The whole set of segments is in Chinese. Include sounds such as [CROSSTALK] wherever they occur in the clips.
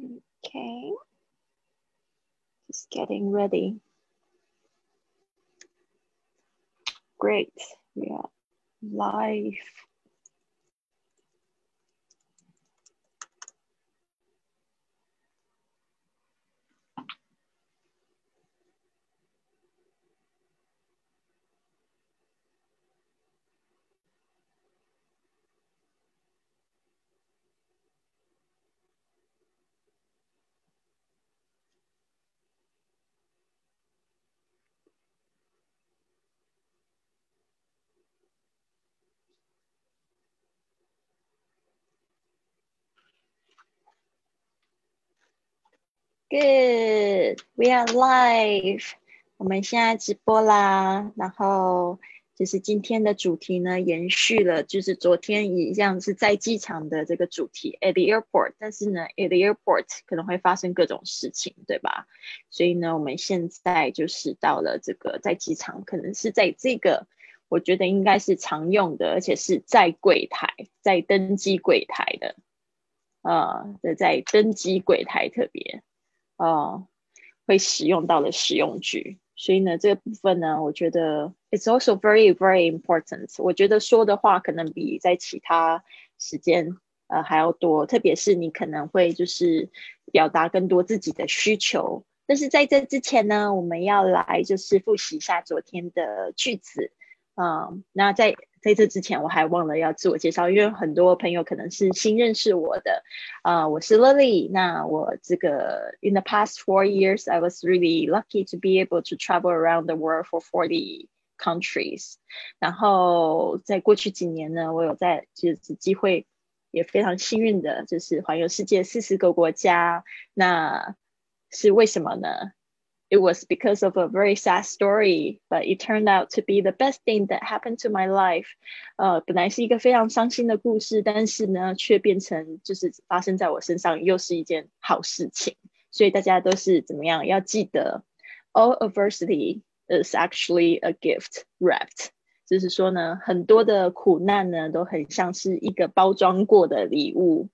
Okay. Just getting ready. Great. We are live. Good, we are live。我们现在直播啦，然后就是今天的主题呢，延续了就是昨天一样是在机场的这个主题，at the airport。但是呢，at the airport 可能会发生各种事情，对吧？所以呢，我们现在就是到了这个在机场，可能是在这个我觉得应该是常用的，而且是在柜台，在登机柜台的，呃，在登机柜台特别。啊，会使用到的使用句，所以呢，这个部分呢，我觉得 it's also very very important。我觉得说的话可能比在其他时间呃还要多，特别是你可能会就是表达更多自己的需求。但是在这之前呢，我们要来就是复习一下昨天的句子，嗯，那在。在这之前，我还忘了要自我介绍，因为很多朋友可能是新认识我的。啊，我是 Lily。那我这个 In the past four years, I was really lucky to be able to travel around the world for forty countries。然后在过去几年呢，我有在就是机会，也非常幸运的，就是环游世界四十个国家。那是为什么呢 ？it was because of a very sad story, but it turned out to be the best thing that happened to my life. 呃，本来是一个非常伤心的故事，但是呢，却变成就是发生在我身上，又是一件好事情。所以大家都是怎么样？要记得，all adversity is actually a gift wrapped。就是说呢，很多的苦难呢，都很像是一个包装过的礼物。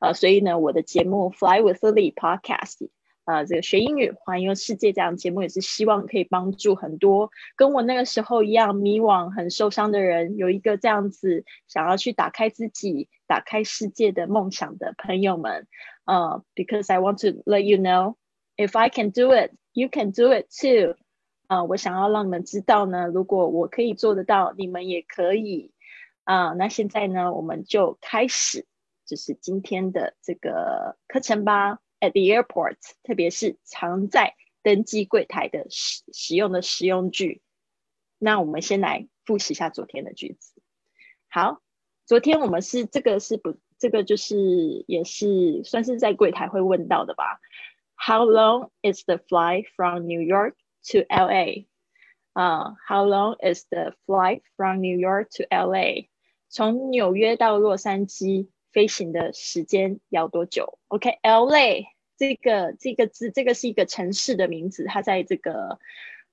呃，所以呢，我的节目 Fly with Lily Podcast 呃，这个学英语环游世界这样节目也是希望可以帮助很多跟我那个时候一样迷惘、很受伤的人，有一个这样子想要去打开自己、打开世界的梦想的朋友们。呃，because I want to let you know if I can do it, you can do it too。啊，我想要让你们知道呢，如果我可以做得到，你们也可以。啊，那现在呢，我们就开始，就是今天的这个课程吧。At the airport，特别是常在登机柜台的使使用的实用句。那我们先来复习一下昨天的句子。好，昨天我们是这个是不这个就是也是算是在柜台会问到的吧？How long is the flight from New York to LA？啊，How long is the flight from New York to LA？从纽约到洛杉矶。飞行的时间要多久？OK，L A 这个这个字，这个是一个城市的名字，它在这个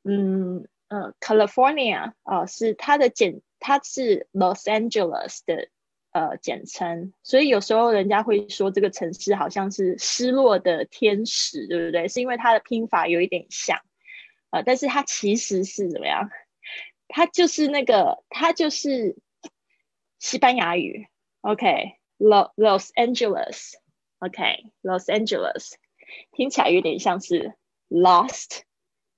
嗯呃 California 啊，是它的简，它是 Los Angeles 的呃简称，所以有时候人家会说这个城市好像是失落的天使，对不对？是因为它的拼法有一点像，呃，但是它其实是怎么样？它就是那个，它就是西班牙语，OK。Los Angeles，OK，Los Angeles，听起来有点像是 Lost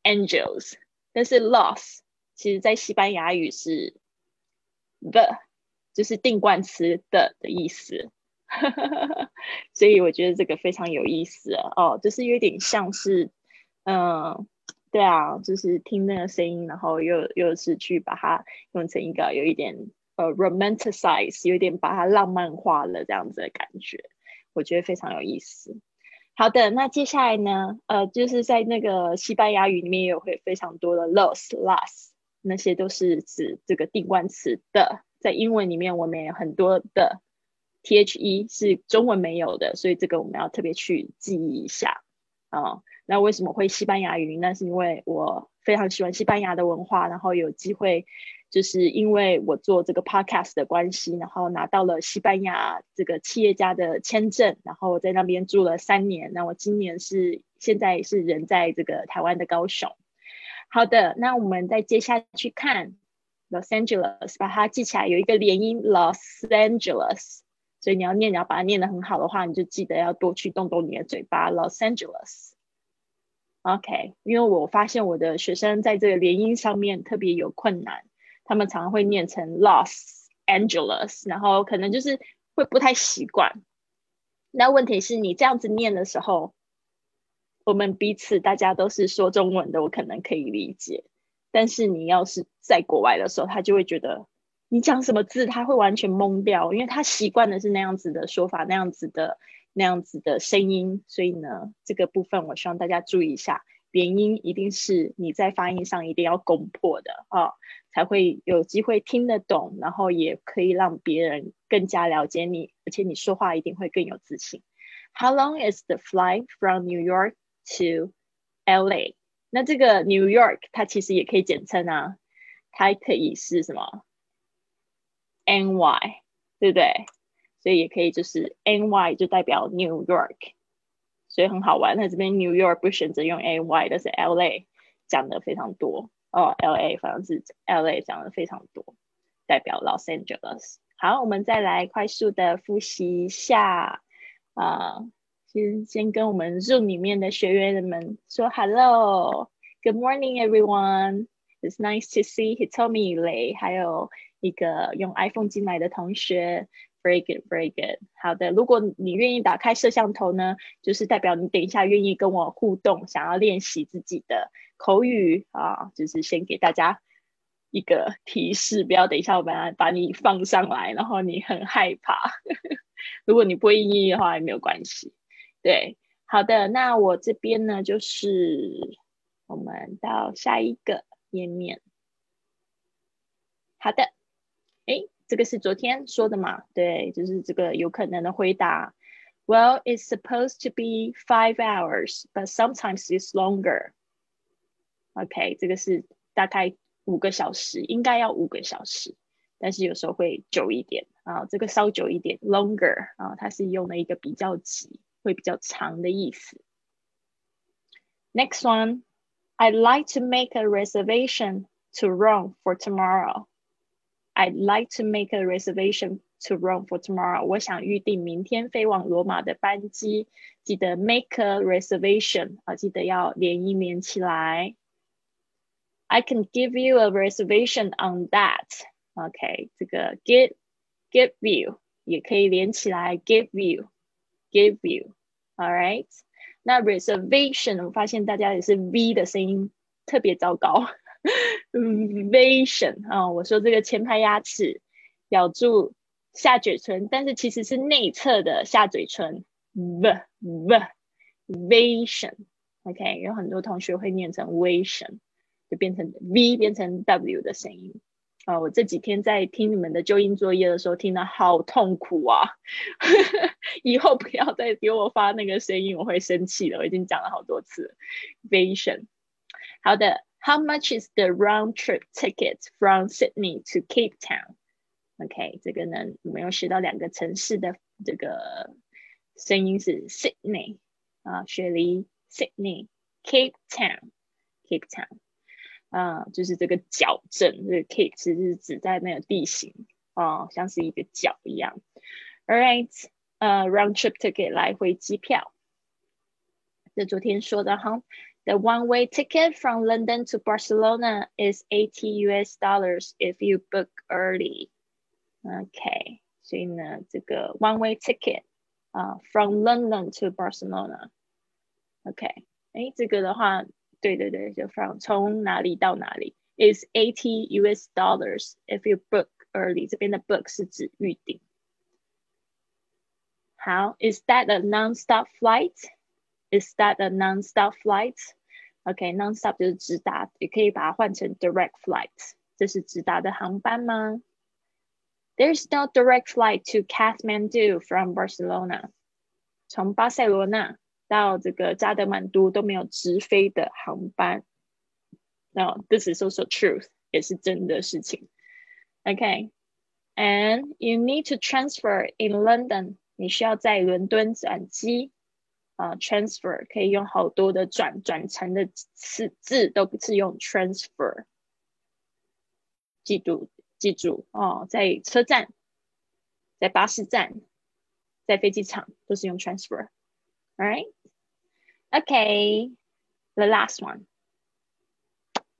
Angels，但是 Lost 其实在西班牙语是 the，就是定冠词的的意思，所以我觉得这个非常有意思哦，就是有点像是，嗯，对啊，就是听那个声音，然后又又是去把它用成一个有一点。呃，romanticize 有点把它浪漫化了这样子的感觉，我觉得非常有意思。好的，那接下来呢，呃，就是在那个西班牙语里面也有会非常多的 los、las，那些都是指这个定冠词的。在英文里面，我们也有很多的 the 是中文没有的，所以这个我们要特别去记忆一下啊。那为什么会西班牙语？那是因为我非常喜欢西班牙的文化，然后有机会。就是因为我做这个 podcast 的关系，然后拿到了西班牙这个企业家的签证，然后在那边住了三年。那我今年是现在是人在这个台湾的高雄。好的，那我们再接下去看 Los Angeles，把它记起来，有一个连音 Los Angeles，所以你要念，你要把它念得很好的话，你就记得要多去动动你的嘴巴，Los Angeles。OK，因为我发现我的学生在这个连音上面特别有困难。他们常常会念成 Los Angeles，然后可能就是会不太习惯。那问题是你这样子念的时候，我们彼此大家都是说中文的，我可能可以理解。但是你要是在国外的时候，他就会觉得你讲什么字，他会完全懵掉，因为他习惯的是那样子的说法，那样子的那样子的声音。所以呢，这个部分我希望大家注意一下，元音一定是你在发音上一定要攻破的啊。才会有机会听得懂，然后也可以让别人更加了解你，而且你说话一定会更有自信。How long is the flight from New York to LA？那这个 New York 它其实也可以简称啊，它可以是什么？NY，对不对？所以也可以就是 NY 就代表 New York，所以很好玩。那这边 New York 不选择用 A Y，但是 LA 讲的非常多。哦，L A 反正是 L A 讲的非常多，代表 Los Angeles。好，我们再来快速的复习一下啊，先先跟我们 Zoom 里面的学员们说 Hello，Good morning everyone。It's nice to see Hitomi 雷，还有一个用 iPhone 进来的同学。Very good, very good。好的，如果你愿意打开摄像头呢，就是代表你等一下愿意跟我互动，想要练习自己的口语啊，就是先给大家一个提示，不要等一下我把它把你放上来，然后你很害怕。[LAUGHS] 如果你不会英语的话也没有关系。对，好的，那我这边呢就是我们到下一个页面。好的，这个是昨天说的嘛？对，就是这个有可能的回答。Well, it's supposed to be five hours, but sometimes it's longer. OK，这个是大概五个小时，应该要五个小时，但是有时候会久一点啊。这个稍久一点，longer 啊，它是用了一个比较级，会比较长的意思。Next one, I'd like to make a reservation to Rome for tomorrow. I'd like to make a reservation to Rome for tomorrow. 我想预定明天飞往罗马的班机。记得 make a reservation 啊，记得要连音连起来。I can give you a reservation on that. OK，这个 give give you 也可以连起来，give you give you. All right，那 reservation 我发现大家也是 v 的声音特别糟糕。 [LAUGHS] Vision 啊，我说这个前排牙齿咬住下嘴唇，但是其实是内侧的下嘴唇。V V Vision，OK，有很多同学会念成 Vision，就变成 V 变成 W 的声音啊。我这几天在听你们的纠音作业的时候，听得好痛苦啊！[LAUGHS] 以后不要再给我发那个声音，我会生气的。我已经讲了好多次 Vision。好的。How much is the round trip ticket from Sydney to Cape Town? OK，这个呢，我们有学到两个城市的这个声音是 Sydney 啊，雪梨 Sydney Cape Town Cape Town 啊，就是这个角镇，这个 Cape 其实是指在那个地形啊，像是一个角一样。All right，呃，round trip ticket 来回机票，这昨天说的哈。 The one-way ticket from London to Barcelona is 80 US dollars if you book early. OK，所以呢，这个 one-way ticket 啊、uh,，from London to Barcelona。OK，哎，这个的话，对对对，就 from 从哪里到哪里 is 80 US dollars if you book early。这边的 book 是指预定。好，is that a non-stop flight? Is that a non-stop flight? OK，non-stop 就是直达，也可以把它换成 direct flight。这是直达的航班吗？There's no direct flight to Kathmandu from Barcelona。从巴塞罗那到这个加德满都都没有直飞的航班。No，this is also truth，也是真的事情。 OK，and you need to transfer in London，你需要在伦敦转机。 啊，transfer 可以用好多的转转成的词字，都不是用 transfer。记住，记住哦，在车站、在巴士站、在飞机场都是用 transfer。Alright, okay, the last one。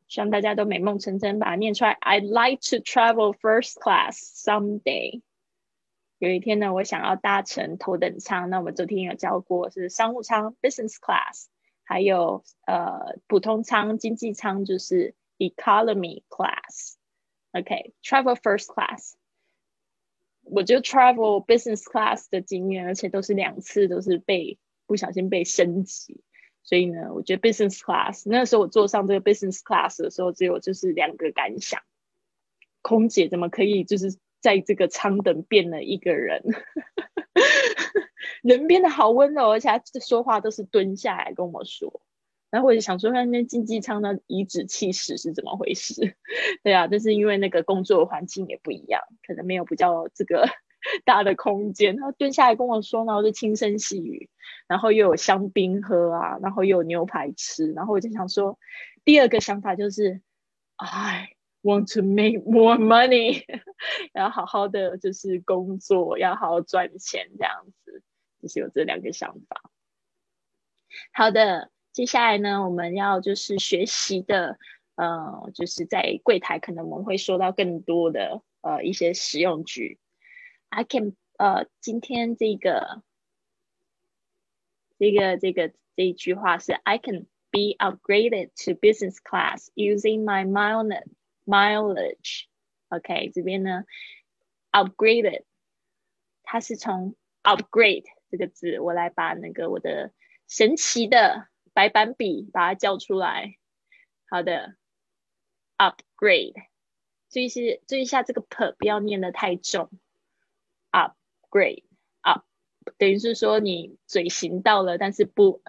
希望大家都美梦成真，把它念出来。I'd like to travel first class someday。 有一天呢，我想要搭乘头等舱。那我们昨天有教过是商务舱 （business class），还有呃普通舱、经济舱就是 economy class。OK，travel first class。我就 travel business class 的经验，而且都是两次，都是被不小心被升级。所以呢，我觉得 business class 那时候我坐上这个 business class 的时候，只有就是两个感想：空姐怎么可以就是。在这个舱等变了一个人，人变得好温柔，而且他说话都是蹲下来跟我说。然后我就想说，那那经济舱的颐指气使是怎么回事？[LAUGHS] 对啊，这是因为那个工作环境也不一样，可能没有比较这个 [LAUGHS] 大的空间。他蹲下来跟我说，然后就轻声细语，然后又有香槟喝啊，然后又有牛排吃。然后我就想说，第二个想法就是，哎。Want to make more money，[LAUGHS] 要好好的就是工作，要好好赚钱，这样子就是有这两个想法。好的，接下来呢，我们要就是学习的，呃，就是在柜台可能我们会说到更多的呃一些实用句。I can，呃，今天这个这个这个这一句话是 I can be upgraded to business class using my miles Mileage，OK，这边呢，upgraded，它是从 upgrade 这个字，我来把那个我的神奇的白板笔把它叫出来。好的，upgrade，注意是注意一下这个 p 不要念的太重，upgrade，up 等于是说你嘴型到了，但是不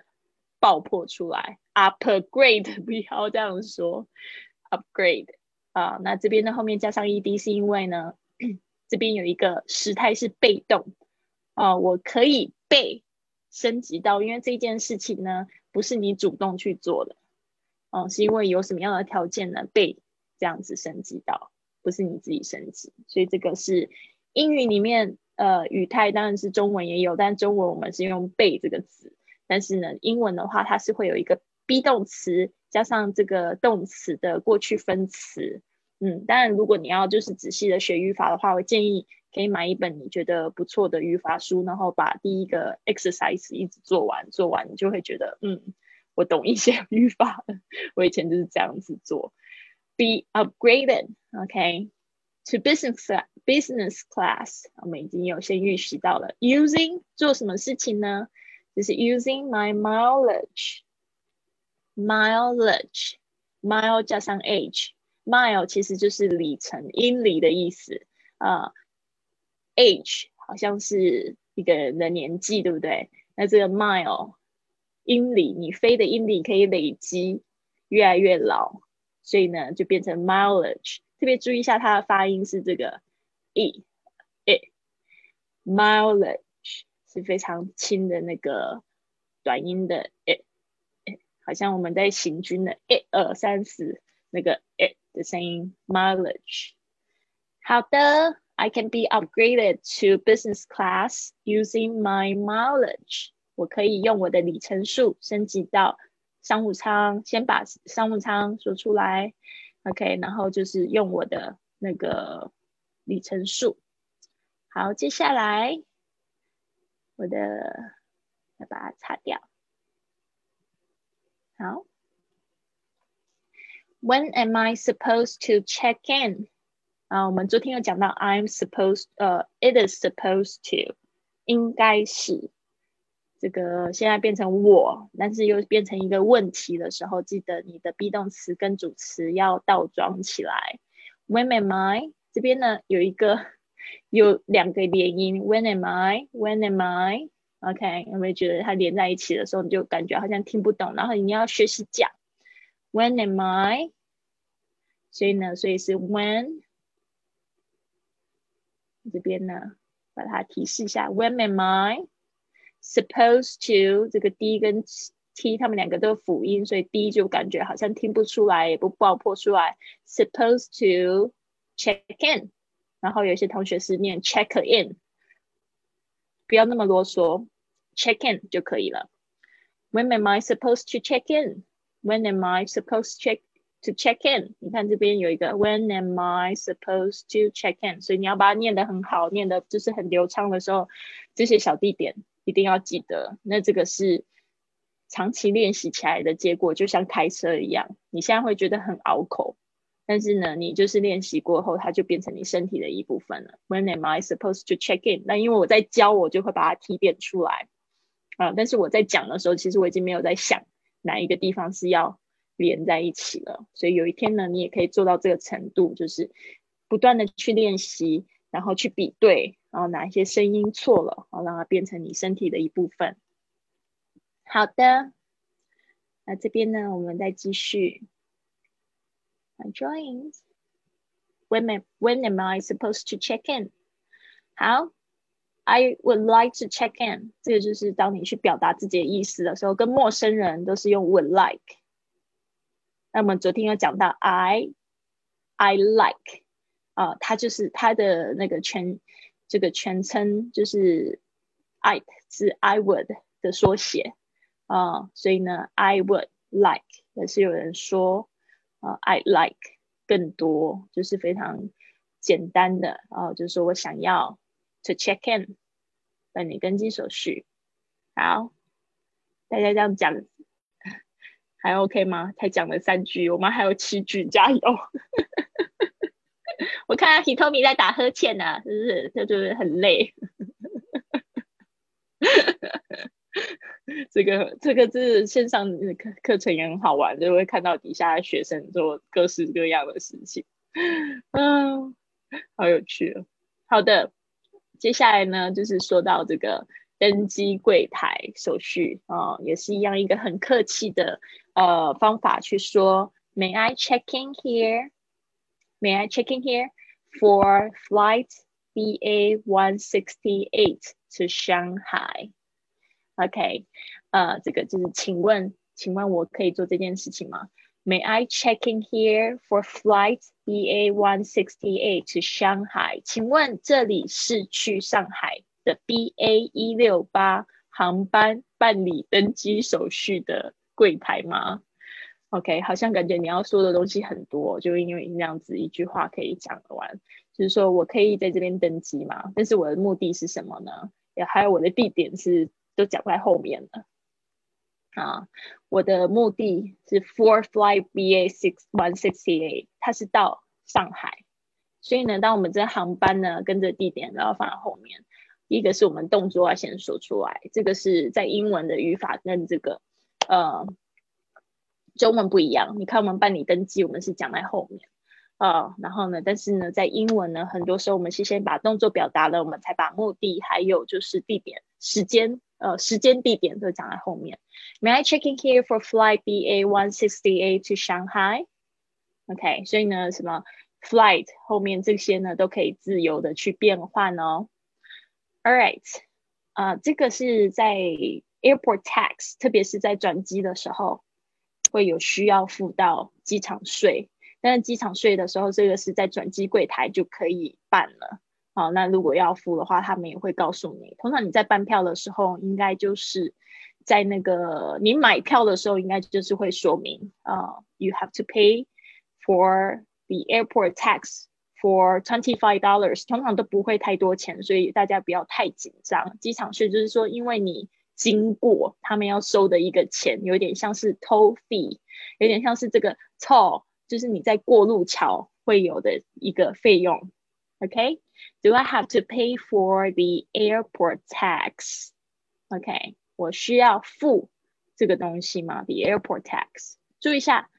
爆破出来，upgrade 不要这样说，upgrade。啊，那这边呢后面加上 ed 是因为呢，这边有一个时态是被动啊，我可以被升级到，因为这件事情呢不是你主动去做的，哦，是因为有什么样的条件呢被这样子升级到，不是你自己升级，所以这个是英语里面呃语态当然是中文也有，但中文我们是用被这个词，但是呢英文的话它是会有一个 be 动词加上这个动词的过去分词。嗯，当然，如果你要就是仔细的学语法的话，我建议可以买一本你觉得不错的语法书，然后把第一个 exercise 一直做完，做完你就会觉得，嗯，我懂一些语法了。我以前就是这样子做。Be upgraded，OK，to business business class，我们已经有先预习到了。Using 做什么事情呢？就是 using my mileage Mileage，mile 加上 age。mile 其实就是里程、英里的意思啊，age 好像是一个人的年纪，对不对？那这个 mile 英里，你飞的英里可以累积，越来越老，所以呢就变成 mileage。特别注意一下它的发音是这个 e e mileage 是非常轻的那个短音的 e，好像我们在行军的一二三四那个 e。the same mileage. 好的，I can be upgraded to business class using my mileage. 我可以用我的里程数升级到商务舱。先把商务舱说出来，OK，然后就是用我的那个里程数。好，接下来我的要把它擦掉。好。When am I supposed to check in？啊，我们昨天有讲到 I'm supposed，呃，it is supposed to，应该是这个现在变成我，但是又变成一个问题的时候，记得你的 be 动词跟主词要倒装起来。When am I？这边呢有一个有两个连音，When am I？When am I？OK，有没有觉得它连在一起的时候，你就感觉好像听不懂，然后你要学习讲。When am I？所以呢，所以是 when 这边呢，把它提示一下，When am I supposed to？这个 D 跟 T 他们两个都是辅音，所以 D 就感觉好像听不出来，也不爆破出来。Supposed to check in，然后有些同学是念 check in，不要那么啰嗦，check in 就可以了。When am I supposed to check in？When am I supposed to check to check in？你看这边有一个 When am I supposed to check in？所以你要把它念得很好，念的就是很流畅的时候，这些小地点一定要记得。那这个是长期练习起来的结果，就像开车一样，你现在会觉得很拗口，但是呢，你就是练习过后，它就变成你身体的一部分了。When am I supposed to check in？那因为我在教，我就会把它提炼出来。啊！但是我在讲的时候，其实我已经没有在想哪一个地方是要连在一起了。所以有一天呢，你也可以做到这个程度，就是不断的去练习，然后去比对，然后哪一些声音错了，好让它变成你身体的一部分。好的，那这边呢，我们再继续。My drawings. When am When am I supposed to check in? 好。I would like to check in，这个就是当你去表达自己的意思的时候，跟陌生人都是用 would like。那么昨天有讲到 I，I like，啊，它就是它的那个全这个全称就是 I 是 I would 的缩写啊，所以呢 I would like 也是有人说 I like 更多就是非常简单的哦，就是说我想要。to check in，办理登机手续。好，大家这样讲还 OK 吗？才讲了三句，我们还有七句，加油！[LAUGHS] 我看 Hitomi 在打呵欠呢，是不是？他就是很累。[LAUGHS] 这个这个是线上课课程也很好玩，就会看到底下的学生做各式各样的事情，嗯，好有趣哦。好的。接下来呢，就是说到这个登机柜台手续啊，也是一样一个很客气的呃方法去说，May I check in here? May I check in here for flight BA one sixty eight to Shanghai? OK，呃，这个就是请问，请问我可以做这件事情吗？May I check in here for flight BA one sixty eight to Shanghai？请问这里是去上海的 BA 一六八航班办理登机手续的柜台吗？OK，好像感觉你要说的东西很多，就因为那样子一句话可以讲完，就是说我可以在这边登机吗？但是我的目的是什么呢？也还有我的地点是都讲在后面了。啊，我的目的是 Four flight BA six one sixty eight，它是到上海，所以呢，当我们这航班呢跟着地点，然后放在后面，一个是我们动作要先说出来，这个是在英文的语法跟这个呃中文不一样。你看我们办理登记，我们是讲在后面啊，然后呢，但是呢，在英文呢，很多时候我们是先把动作表达了，我们才把目的还有就是地点、时间。呃时间地点都讲在后面。May I check in here for flight BA one sixty eight to Shanghai? OK，所以呢，什么 flight 后面这些呢都可以自由的去变换哦。All right，啊、这个是在 airport tax，特别是在转机的时候会有需要付到机场税。但是机场税的时候，这个是在转机柜台就可以办了。好，那如果要付的话，他们也会告诉你。通常你在办票的时候，应该就是在那个你买票的时候，应该就是会说明啊，you have to pay for the airport tax for twenty five dollars。通常都不会太多钱，所以大家不要太紧张。机场税就是说，因为你经过，他们要收的一个钱，有点像是 toll fee，有点像是这个 toll，就是你在过路桥会有的一个费用。OK。Do I have to pay for the airport tax? OK，我需要付这个东西吗？The airport tax。注意一下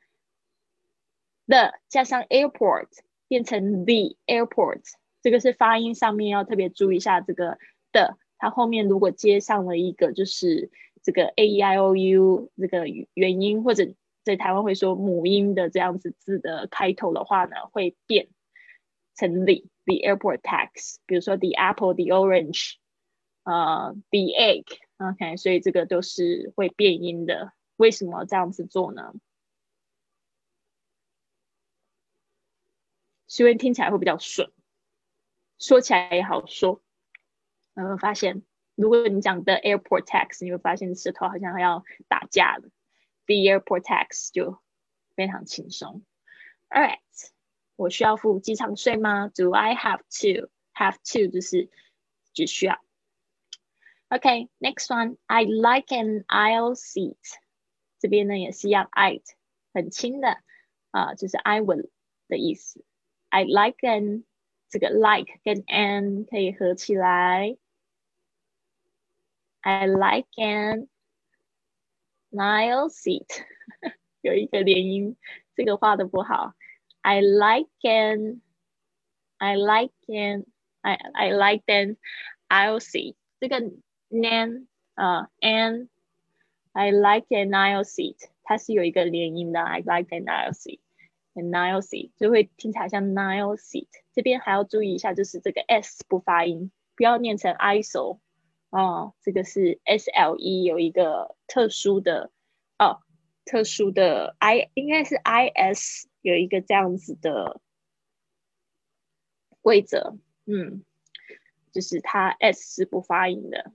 ，the 加上 airport 变成 the airport，这个是发音上面要特别注意一下。这个的，它后面如果接上了一个就是这个 a e i o u 这个元音，或者在台湾会说母音的这样子字的开头的话呢，会变成 l。The airport tax，比如说 the apple, the orange，呃，the egg，OK，所以这个都是会变音的。为什么这样子做呢？因为听起来会比较顺，说起来也好说。有没有发现，如果你讲的 airport tax，你会发现舌头好像还要打架了。The airport tax 就非常轻松。All right，我需要付机场税吗？Do I have to have to 就是只需要。OK，next one，I like an aisle seat。这边呢也是一样，I 很轻的啊，就是 I will 的意思。I like an 这个 like 跟 an 可以合起来。I like an aisle seat，有一个连音，这个画的不好。 [LAUGHS] I like an I like an I I like an aisle seat，这个 nan 啊 an I like an aisle seat，它是有一个连音的。I like an aisle seat，an aisle seat 就会听起来像 aisle seat。这边还要注意一下，就是这个 s 不发音，不要念成 isle。哦，这个是 S L E 有一个特殊的哦，特殊的 I 应该是 I S 有一个这样子的规则，嗯，就是它 S 是不发音的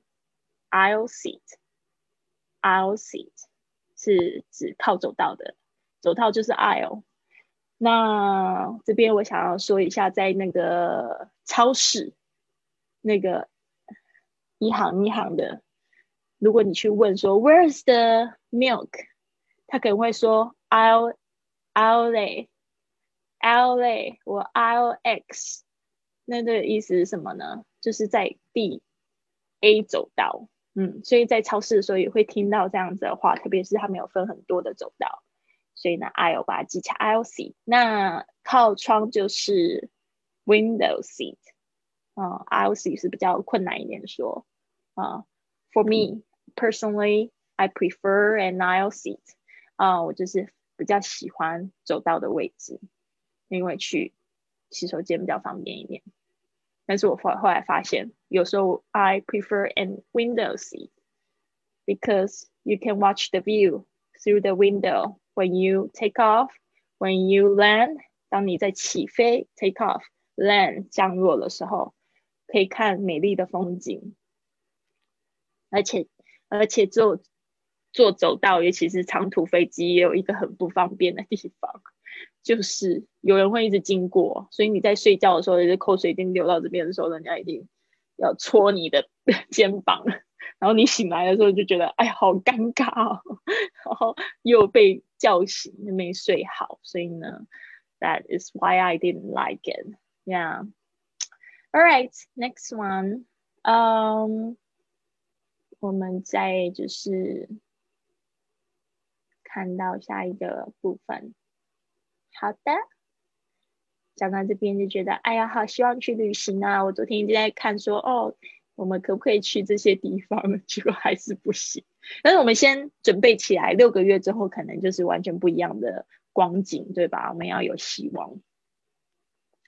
，I'll sit，I'll sit 是指靠走道的，走道就是 I'll。那这边我想要说一下，在那个超市那个。一行一行的，如果你去问说 Where's the milk？他可能会说 I'll LA，LA，我 LX，那的意思是什么呢？就是在 D A 走道，嗯，所以在超市的时候也会听到这样子的话，特别是他们有分很多的走道，所以呢，I 要把它记起来，L C。那靠窗就是 window seat，嗯，L C 是比较困难一点说，啊、嗯、，For me personally，I prefer an aisle seat，啊、嗯，我就是。比较喜欢走道的位置，因为去洗手间比较方便一点。但是我后后来发现，有时候 I prefer an window seat because you can watch the view through the window when you take off, when you land. 当你在起飞 take off, land 降落的时候，可以看美丽的风景。而且，而且坐坐走道，尤其是长途飞机，也有一个很不方便的地方，[LAUGHS] 就是有人会一直经过，所以你在睡觉的时候，就是口水已经流到这边的时候，人家一定要戳你的 [LAUGHS] 肩膀，然后你醒来的时候就觉得，哎，好尴尬，哦 [LAUGHS] 然后又被叫醒，没睡好，所以呢，That is why I didn't like it. Yeah. All right, next one. Um. 我们在就是看到下一个部分。好的，讲到这边就觉得，哎呀，好希望去旅行啊！我昨天一直在看，说哦，我们可不可以去这些地方？[LAUGHS] 结果还是不行。但是我们先准备起来，六个月之后可能就是完全不一样的光景，对吧？我们要有希望。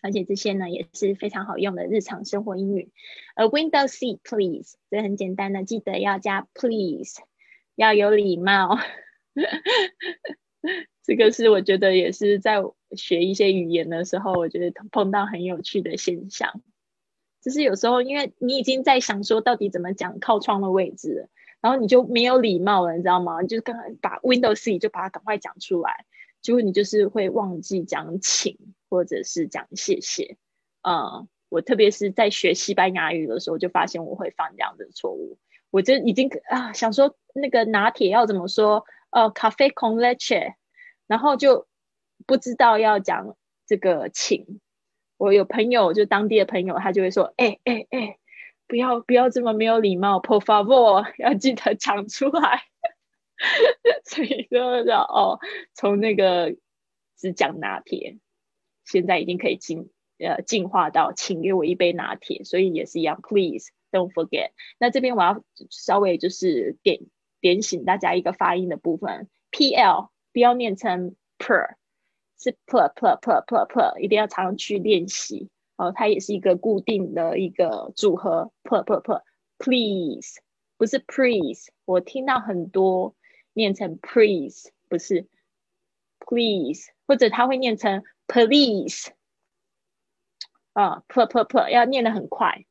而且这些呢也是非常好用的日常生活英语。呃，Window seat please，这很简单的，记得要加 please，要有礼貌。[LAUGHS] 这个是我觉得也是在学一些语言的时候，我觉得碰到很有趣的现象。就是有时候因为你已经在想说到底怎么讲靠窗的位置，然后你就没有礼貌了，你知道吗？就刚刚把 Window seat 就把它赶快讲出来。结果你就是会忘记讲请，或者是讲谢谢。嗯，我特别是在学西班牙语的时候，就发现我会犯这样的错误。我就已经啊想说那个拿铁要怎么说？呃，cafe con leche，然后就不知道要讲这个请。我有朋友就当地的朋友，他就会说：哎哎哎，不要不要这么没有礼貌，por favor，要记得讲出来。所以就叫哦，从那个只讲拿铁，现在已经可以进呃进化到请给我一杯拿铁，所以也是一样，Please don't forget。那这边我要稍微就是点点醒大家一个发音的部分，P L 不要念成 per，是 per per per per per，一定要常去练习哦，它也是一个固定的一个组合。，per per per please，不是 please，我听到很多念成 please，不是 please，或者他会念成 police。啊 per per per 要念得很快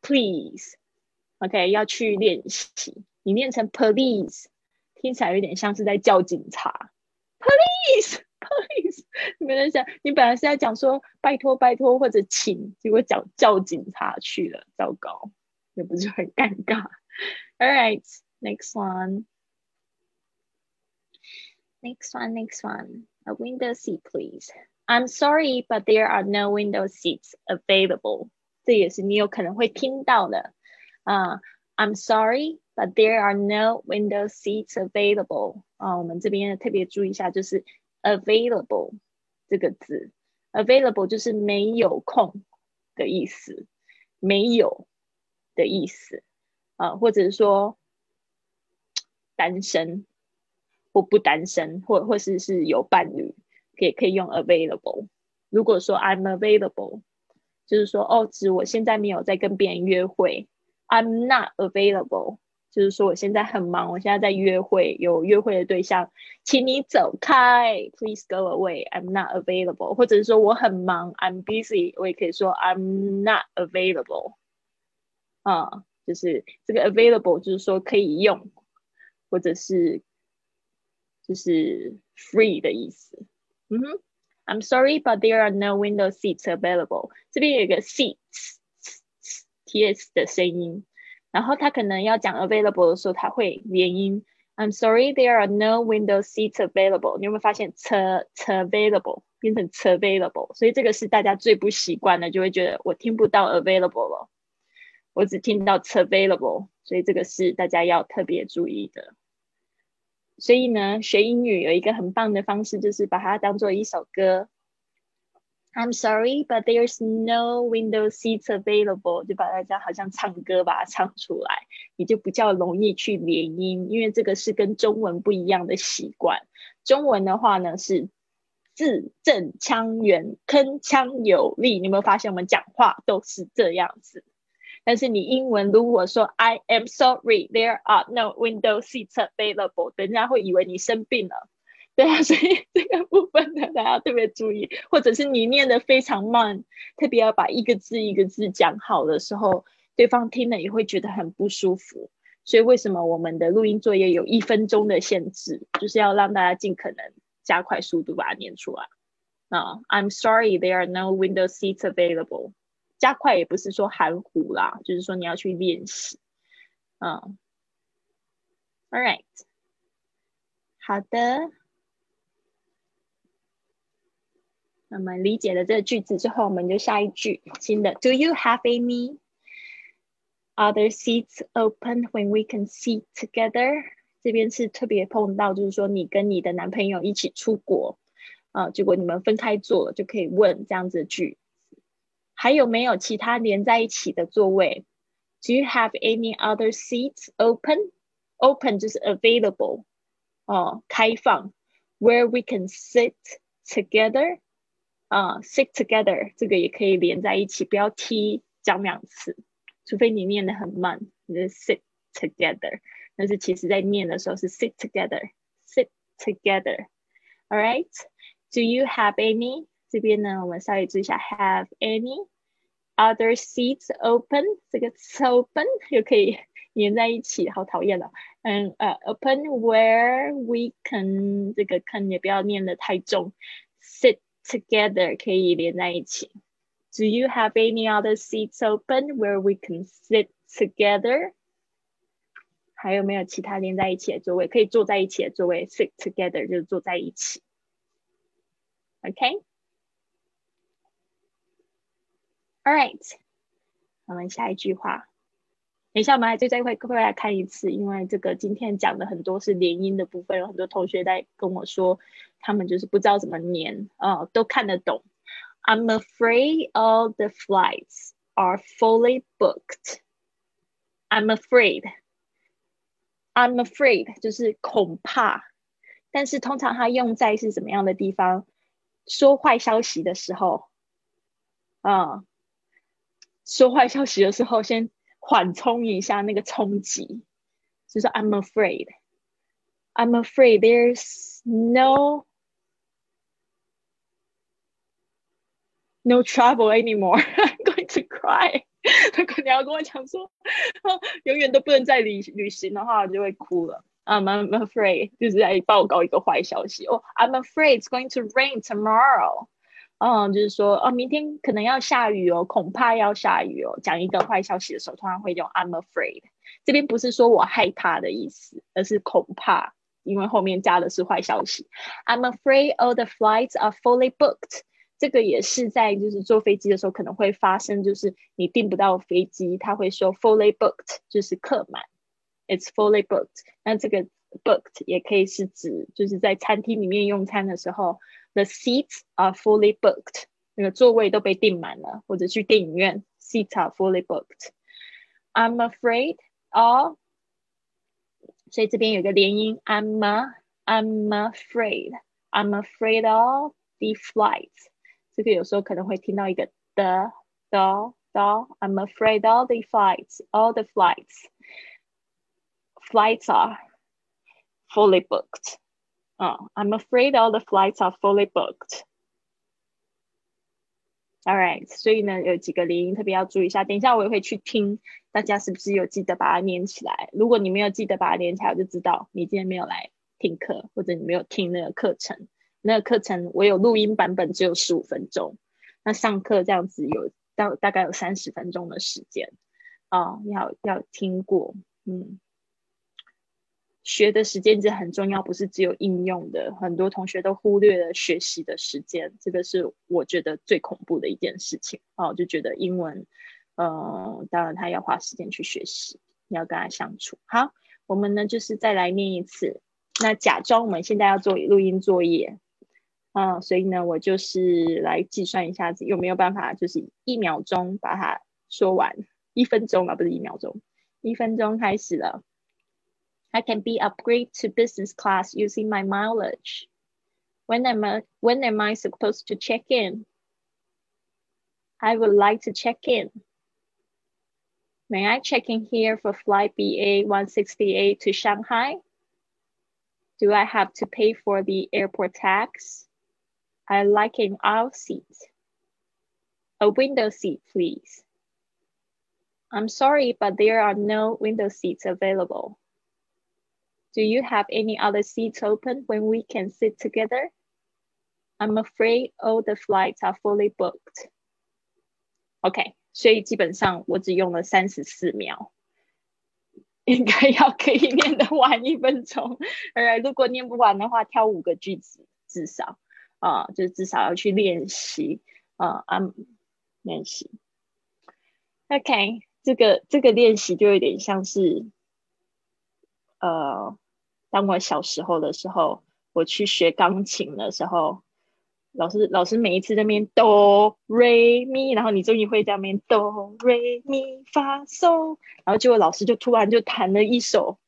，please，OK，要去练习。你念成 police，听起来有点像是在叫警察，police，police。你们在想，你本来是在讲说拜托拜托或者请，结果讲叫警察去了，糟糕，那不是很尴尬？All right，next [LAUGHS] one，next one，next one，a window seat please。I'm sorry, but there are no window seats available。这也是你有可能会听到的啊。I'm sorry, but there are no window seats available。啊，我们这边特别注意一下，就是 available 这个字，available 就是没有空的意思，没有的意思啊，或者是说单身或不单身，或或是是有伴侣。也可以用 available。如果说 I'm available，就是说哦，指我现在没有在跟别人约会。I'm not available，就是说我现在很忙，我现在在约会，有约会的对象，请你走开，Please go away。I'm not available，或者是说我很忙，I'm busy，我也可以说 I'm not available。啊，就是这个 available，就是说可以用，或者是就是 free 的意思。嗯哼，I'm sorry, but there are no window seats available。这边有一个 seats ts 的声音，然后他可能要讲 available 的时候，他会连音。I'm sorry, there are no window seats available。你有没有发现车车 available 变成车 available？所以这个是大家最不习惯的，就会觉得我听不到 available 了，我只听到车 available，所以这个是大家要特别注意的。所以呢，学英语有一个很棒的方式，就是把它当做一首歌。I'm sorry, but there's no window seats available。就把大家好像唱歌把它唱出来，你就比较容易去连音，因为这个是跟中文不一样的习惯。中文的话呢是字正腔圆、铿锵有力。你有没有发现我们讲话都是这样子？但是你英文如果说 I am sorry, there are no window seats available，人家会以为你生病了，对啊，[LAUGHS] 所以这个部分呢，大家特别注意，或者是你念的非常慢，特别要把一个字一个字讲好的时候，对方听了也会觉得很不舒服。所以为什么我们的录音作业有一分钟的限制，就是要让大家尽可能加快速度把它念出来。啊，I'm sorry, there are no window seats available。加快也不是说含糊啦，就是说你要去练习。嗯，All right，好的。那么理解了这个句子之后，我们就下一句新的。Do you have any other seats open when we can sit together？这边是特别碰到，就是说你跟你的男朋友一起出国，啊，结果你们分开坐了，就可以问这样子的句。还有没有其他连在一起的座位？Do you have any other seats open? Open 就是 available 哦，开放。Where we can sit together 啊，sit together 这个也可以连在一起，不要 t 讲两次，除非你念的很慢，你就 sit together。但是其实在念的时候是 sit together，sit together。All right? Do you have any? 这边呢，我们稍微注意一下，have any other seats open？这个 open 又可以连在一起，好讨厌了。嗯呃，open where [LAUGHS] we can 这个 can 也不要念的太重，sit together 可以连在一起。Do you have any other seats open where we can sit together？还有没有其他连在一起的座位？可以坐在一起的座位，sit together 就是坐在一起。OK。All right，我们下一句话。 等一下，我们还再再会会来看一次，因为这个今天讲的很多是连音的部分，有很多同学在跟我说，他们就是不知道怎么念，哦，都看得懂。I'm afraid all the flights are fully booked. I'm afraid. I'm afraid 就是恐怕，但是通常它用在是什么样的地方？说坏消息的时候，啊。说坏消息的时候，先缓冲一下那个冲击，就是 I'm afraid, I'm afraid there's no no travel anymore. I'm [LAUGHS] going to cry. 如果你要跟我讲说，永远都不能再旅旅行的话，我就会哭了。I'm I'm [LAUGHS] afraid，就是在报告一个坏消息哦。I'm afraid it's going to rain tomorrow。 嗯，就是说，哦，明天可能要下雨哦，恐怕要下雨哦。讲一个坏消息的时候，通常会用 I'm afraid。这边不是说我害怕的意思，而是恐怕，因为后面加的是坏消息。I'm afraid all the flights are fully booked。这个也是在就是坐飞机的时候可能会发生，就是你订不到飞机，他会说 fully booked，就是客满。It's fully booked。那这个 booked 也可以是指就是在餐厅里面用餐的时候。The seats are fully booked，那个座位都被订满了，或者去电影院，seats are fully booked。I'm afraid of，所以这边有个连音，I'm a, I'm afraid, I'm afraid of the flights。这个有时候可能会听到一个 the the the。I'm afraid of the flights, all the flights. Flights are fully booked. 哦，I'm afraid all the flights are fully booked. All right，所以呢，有几个连音特别要注意一下。等一下我也会去听，大家是不是有记得把它连起来？如果你没有记得把它连起来，我就知道你今天没有来听课，或者你没有听那个课程。那个课程我有录音版本，只有十五分钟。那上课这样子有到大概有三十分钟的时间啊，要要听过，嗯。学的时间是很重要，不是只有应用的。很多同学都忽略了学习的时间，这个是我觉得最恐怖的一件事情。哦，就觉得英文，呃，当然他要花时间去学习，你要跟他相处。好，我们呢就是再来念一次。那假装我们现在要做录音作业，嗯，所以呢，我就是来计算一下子有没有办法，就是一秒钟把它说完，一分钟啊，不是一秒钟，一分钟开始了。I can be upgraded to business class using my mileage. When am I, when am I supposed to check in? I would like to check in. May I check in here for flight BA 168 to Shanghai? Do I have to pay for the airport tax? I like an aisle seat. A window seat, please. I'm sorry, but there are no window seats available. Do you have any other seats open when we can sit together? I'm afraid all the flights are fully booked. OK，所以基本上我只用了三十四秒，应该要可以念得完一分钟。呃，如果念不完的话，挑五个句子至少啊，就是至少要去练习啊，嗯，练习。OK，这个这个练习就有点像是呃。 当我小时候的时候，我去学钢琴的时候，老师老师每一次在那边哆瑞咪，然后你终于会在那边哆瑞咪发嗦，然后结果老师就突然就弹了一首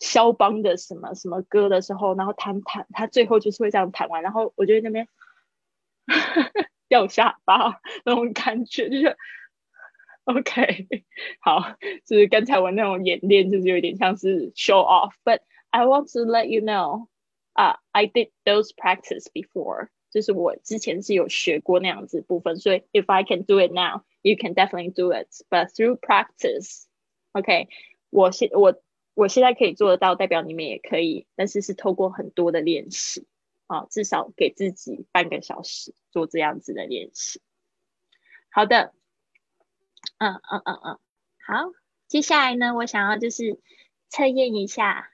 肖邦的什么什么歌的时候，然后弹弹，他最后就是会这样弹完，然后我就在那边 [LAUGHS] 掉下巴那种感觉，就是 OK 好，就是刚才我那种演练，就是有点像是 show off，but。I want to let you know, uh, I did those practice before. 就是我之前是有学过那样子部分，所以 if I can do it now, you can definitely do it. But through practice, OK，我现我我现在可以做得到，代表你们也可以，但是是透过很多的练习啊，至少给自己半个小时做这样子的练习。好的，嗯嗯嗯嗯，好，接下来呢，我想要就是测验一下。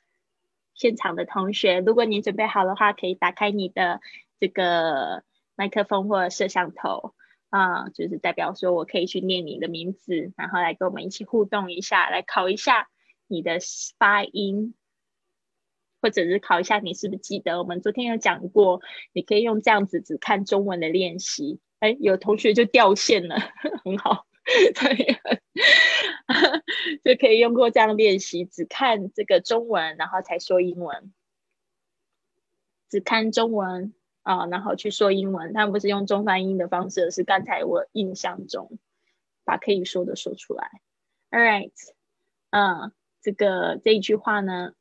现场的同学，如果你准备好的话，可以打开你的这个麦克风或摄像头啊，就是代表说我可以去念你的名字，然后来跟我们一起互动一下，来考一下你的发音，或者是考一下你是不是记得我们昨天有讲过，你可以用这样子只看中文的练习。哎，有同学就掉线了，[LAUGHS] 很好。[LAUGHS] 对，[LAUGHS] 就可以用过这样练习，只看这个中文，然后才说英文。只看中文啊，然后去说英文。他们不是用中翻英的方式，是刚才我印象中，把可以说的说出来。All right，嗯，这个这一句话呢，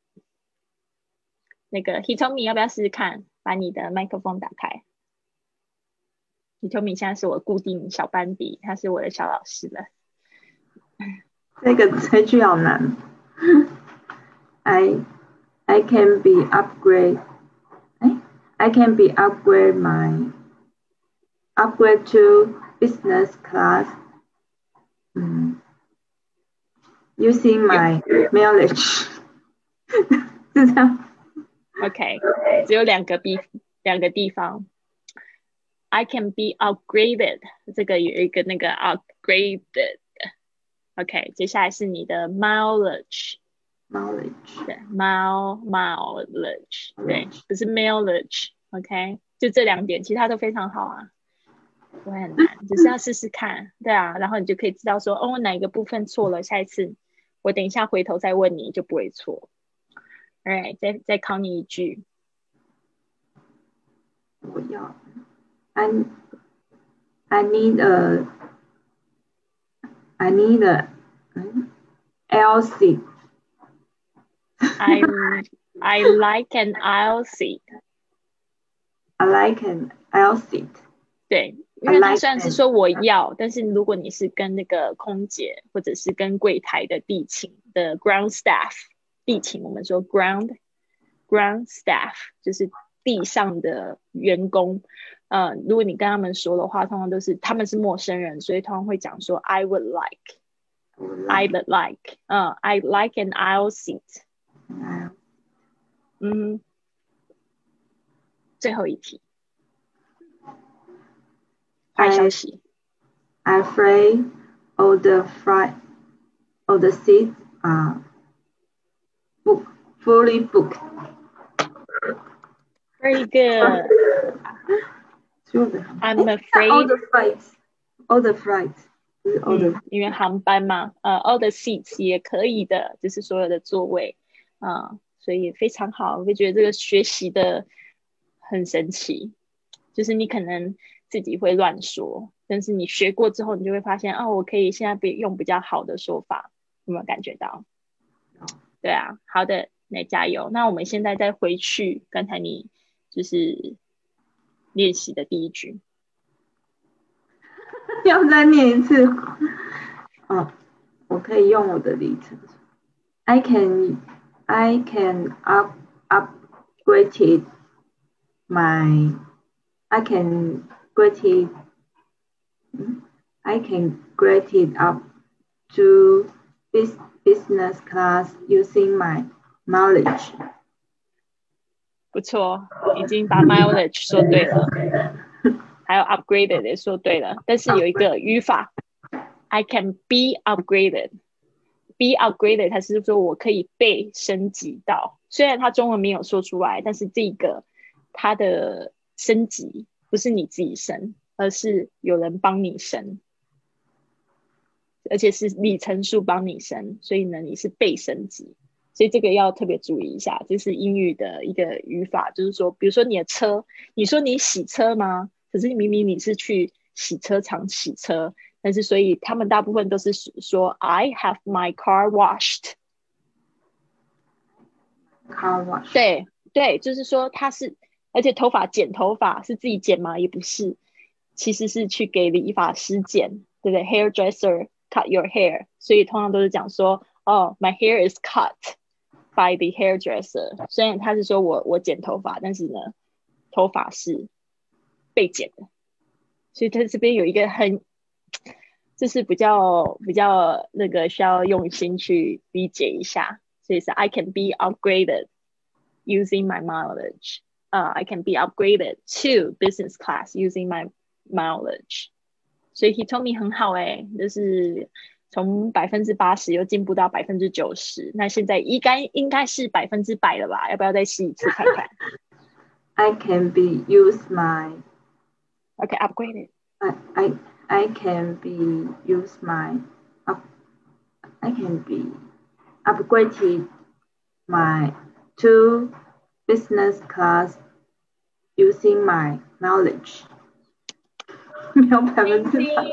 那个 He told me 要不要试试看，把你的麦克风打开。He told me 现在是我固定小班底，他是我的小老师了。这个这句好难。I I can be upgrade. I can be upgrade my upgrade to business class um, using my mileage 是这样。 OK，只有两个地两个地方。I [LAUGHS] can be upgraded，这个有一个那个 upgraded。 OK，接下来是你的 mileage，knowledge 对，mile mileage，对，不是 mileage。OK，就这两点，其他都非常好啊，不会很难，只是要试试看，对啊，然后你就可以知道说，哦，哪一个部分错了，下一次我等一下回头再问你就不会错。Alright，再再考你一句。我要 I I need a I need a 嗯 L seat I I like an aisle seat。 I like an L seat 对，因 I 为它 like 虽然是 an- 说我要，但是如果你是跟那个空姐或者是跟柜台的地勤的 ground staff 地勤，我们说 ground ground staff 就是地上的员工。 呃，如果你跟他们说的话，通常都是他们是陌生人，所以通常会讲说 I would like I would I like would like，嗯、I like an aisle seat。 an aisle 嗯，最后一题，坏消息。 I'm afraid all the flight all the seats are book fully booked Very good. I'm all afraid. the flights all the flights 就是 all the 嗯，因为航班嘛，呃，all the seats 也可以的，就是所有的座位，啊、所以非常好。我会觉得这个学习的很神奇，就是你可能自己会乱说，但是你学过之后，你就会发现，哦，我可以现在比用比较好的说法，有没有感觉到？对啊，好的，那加油。那我们现在再回去刚才你就是练习的第一句。要再念一次。哦，我可以用我的里程。I [LAUGHS] can I can up upgrade my I can grade it hmm? I can grade it up to bus business class using my knowledge. 不错，已经把 mileage 说对了，还有 upgraded 也说对了，但是有一个语法，I can be upgraded。be upgraded，它是说我可以被升级到，虽然它中文没有说出来，但是这个它的升级不是你自己升，而是有人帮你升，而且是里程数帮你升，所以呢，你是被升级。所以这个要特别注意一下，这是英语的一个语法，就是说，比如说你的车，你说你洗车吗？可是明明你是去洗车场洗车，但是所以他们大部分都是说 I have my car washed。Car wash. 对对，就是说他是，而且头发剪头发是自己剪吗？也不是，其实是去给理发师剪，对不对？Hairdresser cut your hair，所以通常都是讲说，哦，my hair is cut by the hairdresser。虽然他是说我我剪头发，但是呢，头发是被剪的，所以他这边有一个很，就是比较比较那个需要用心去理解一下。所以是 I can be upgraded using my mileage. Uh, I can be upgraded to business class using my mileage. 所以 he told me 很好诶、就是 从百分之八十又进步到百分之九十，那现在应该应该是百分之百了吧？要不要再试一次看看 I can be use my？OK, upgraded. I I I can be use my up I can be upgraded my to business class using my knowledge 没有百分之百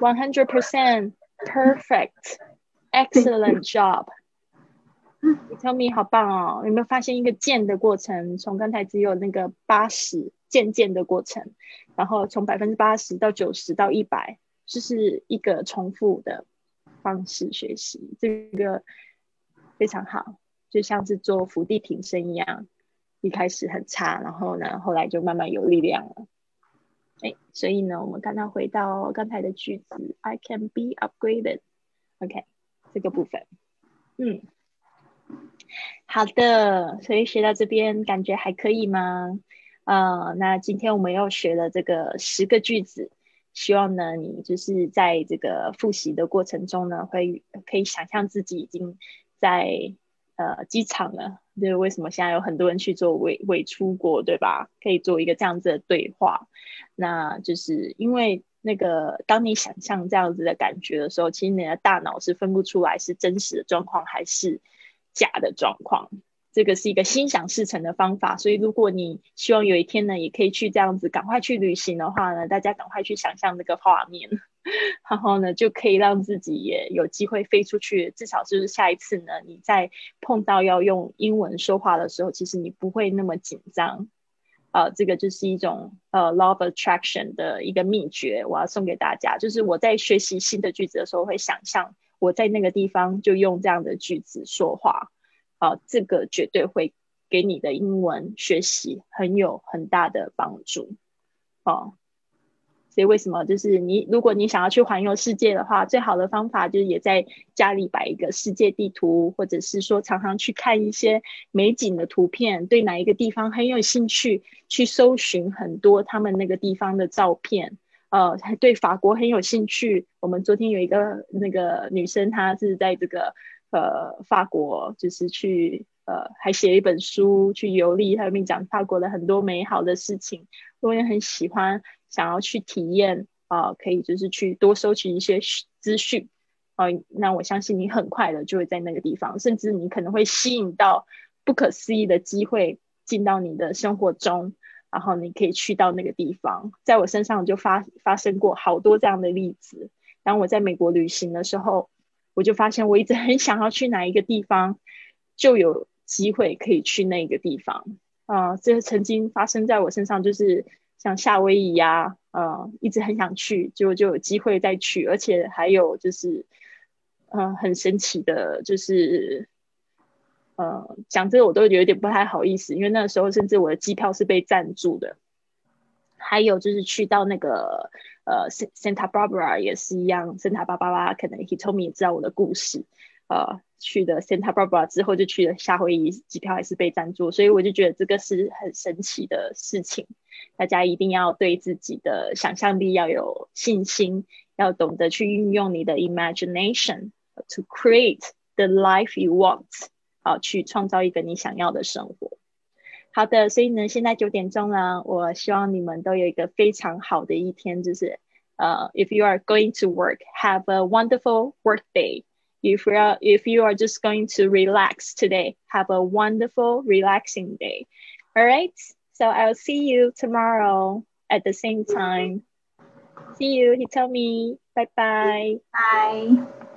One hundred percent perfect, excellent job. Tell me，好棒哦！有没有发现一个渐的过程？从刚才只有那个八十渐渐的过程，然后从百分之八十到九十到一百，这是一个重复的方式学习。这个非常好，就像是做伏地挺身一样，一开始很差，然后呢，后来就慢慢有力量了。哎，所以呢，我们刚刚回到刚才的句子，I can be upgraded。OK，这个部分，嗯。好的，所以学到这边感觉还可以吗？呃，那今天我们又学了这个十个句子，希望呢你就是在这个复习的过程中呢，会可以想象自己已经在呃机场呢。就是为什么现在有很多人去做伪伪出国，对吧？可以做一个这样子的对话，那就是因为那个当你想象这样子的感觉的时候，其实你的大脑是分不出来是真实的状况还是。假的状况，这个是一个心想事成的方法。所以，如果你希望有一天呢，也可以去这样子赶快去旅行的话呢，大家赶快去想象那个画面，然后呢，就可以让自己也有机会飞出去。至少就是下一次呢，你在碰到要用英文说话的时候，其实你不会那么紧张。呃，这个就是一种呃 law of attraction 的一个秘诀，我要送给大家。就是我在学习新的句子的时候，会想象。我在那个地方就用这样的句子说话，啊，这个绝对会给你的英文学习很有很大的帮助，哦，所以为什么就是你如果你想要去环游世界的话，最好的方法就是也在家里摆一个世界地图，或者是说常常去看一些美景的图片，对哪一个地方很有兴趣，去搜寻很多他们那个地方的照片。呃，对法国很有兴趣。我们昨天有一个那个女生，她是在这个呃法国，就是去呃还写了一本书去游历，还有面讲法国的很多美好的事情。我也很喜欢，想要去体验啊，可以就是去多收集一些资讯啊。那我相信你很快的就会在那个地方，甚至你可能会吸引到不可思议的机会进到你的生活中。然后你可以去到那个地方，在我身上就发发生过好多这样的例子。当我在美国旅行的时候，我就发现我一直很想要去哪一个地方，就有机会可以去那个地方。啊，这曾经发生在我身上，就是像夏威夷呀，呃，一直很想去，结果就有机会再去，而且还有就是，嗯，很神奇的，就是。呃，讲这个我都有点不太好意思，因为那个时候甚至我的机票是被赞助的。还有就是去到那个呃，Santa Barbara 也是一样，Santa Barbara 可能 He told me 也知道我的故事。呃，去的 Santa Barbara 之后就去了夏威夷，机票还是被赞助，所以我就觉得这个是很神奇的事情。大家一定要对自己的想象力要有信心，要懂得去运用你的 imagination to create the life you want。好，去创造一个你想要的生活。好的，所以呢，现在九点钟了，我希望你们都有一个非常好的一天。就是呃，if you are going to work, have a wonderful work day. If you are if you are just going to relax today, have a wonderful relaxing day. All right. So I'll see you tomorrow at the same time. See you. Me. Bye bye. Bye.